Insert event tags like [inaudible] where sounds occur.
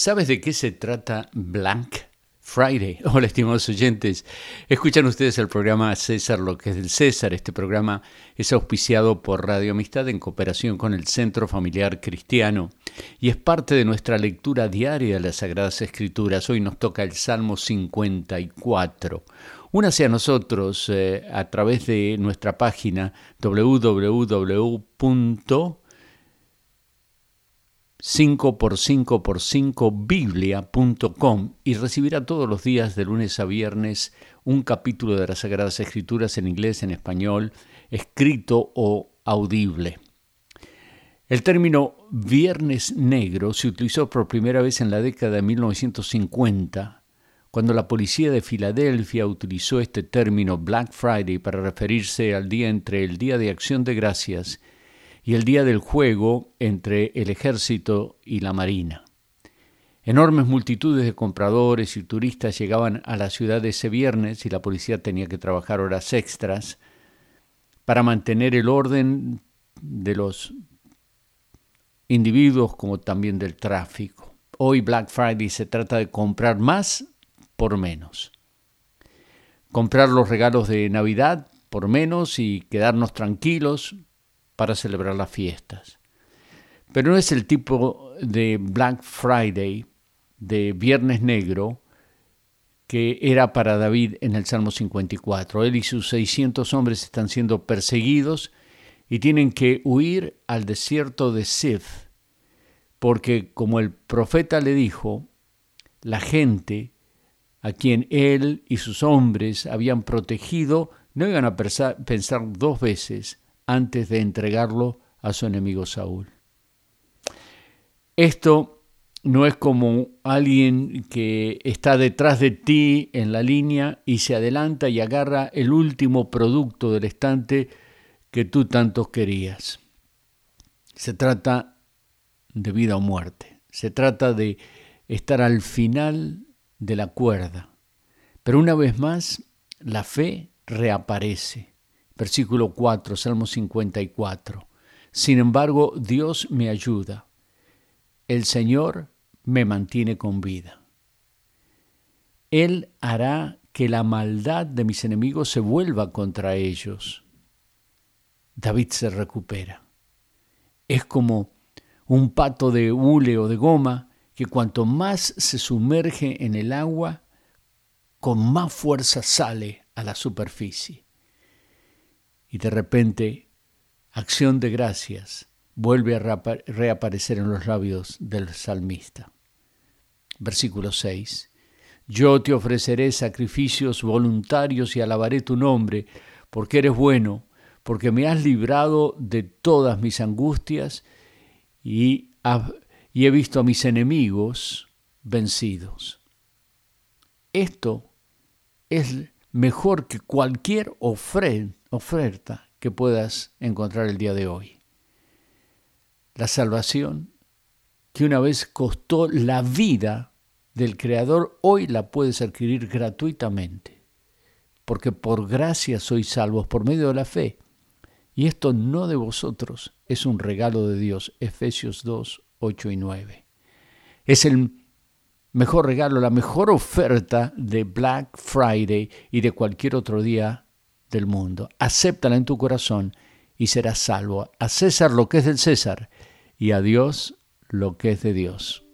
¿Sabes de qué se trata Blank Friday? [laughs] Hola, estimados oyentes. Escuchan ustedes el programa César, lo que es del César. Este programa es auspiciado por Radio Amistad en cooperación con el Centro Familiar Cristiano y es parte de nuestra lectura diaria de las Sagradas Escrituras. Hoy nos toca el Salmo 54. Únase a nosotros eh, a través de nuestra página www 5x5x5biblia.com y recibirá todos los días de lunes a viernes un capítulo de las Sagradas Escrituras en inglés, en español, escrito o audible. El término Viernes Negro se utilizó por primera vez en la década de 1950, cuando la policía de Filadelfia utilizó este término Black Friday para referirse al día entre el Día de Acción de Gracias el día del juego entre el ejército y la marina. Enormes multitudes de compradores y turistas llegaban a la ciudad ese viernes y la policía tenía que trabajar horas extras para mantener el orden de los individuos como también del tráfico. Hoy Black Friday se trata de comprar más por menos. Comprar los regalos de Navidad por menos y quedarnos tranquilos para celebrar las fiestas. Pero no es el tipo de Black Friday, de Viernes Negro, que era para David en el Salmo 54. Él y sus 600 hombres están siendo perseguidos y tienen que huir al desierto de Sif, porque como el profeta le dijo, la gente a quien él y sus hombres habían protegido no iban a pensar dos veces antes de entregarlo a su enemigo Saúl. Esto no es como alguien que está detrás de ti en la línea y se adelanta y agarra el último producto del estante que tú tanto querías. Se trata de vida o muerte. Se trata de estar al final de la cuerda. Pero una vez más, la fe reaparece. Versículo 4, Salmo 54. Sin embargo, Dios me ayuda. El Señor me mantiene con vida. Él hará que la maldad de mis enemigos se vuelva contra ellos. David se recupera. Es como un pato de hule o de goma que cuanto más se sumerge en el agua, con más fuerza sale a la superficie y de repente, acción de gracias vuelve a reaparecer en los labios del salmista. Versículo 6. Yo te ofreceré sacrificios voluntarios y alabaré tu nombre, porque eres bueno, porque me has librado de todas mis angustias y, y he visto a mis enemigos vencidos. Esto es mejor que cualquier ofrenda oferta que puedas encontrar el día de hoy. La salvación que una vez costó la vida del Creador, hoy la puedes adquirir gratuitamente, porque por gracia sois salvos por medio de la fe. Y esto no de vosotros, es un regalo de Dios. Efesios 2, 8 y 9. Es el mejor regalo, la mejor oferta de Black Friday y de cualquier otro día del mundo. Acéptala en tu corazón y serás salvo. A César lo que es del César y a Dios lo que es de Dios.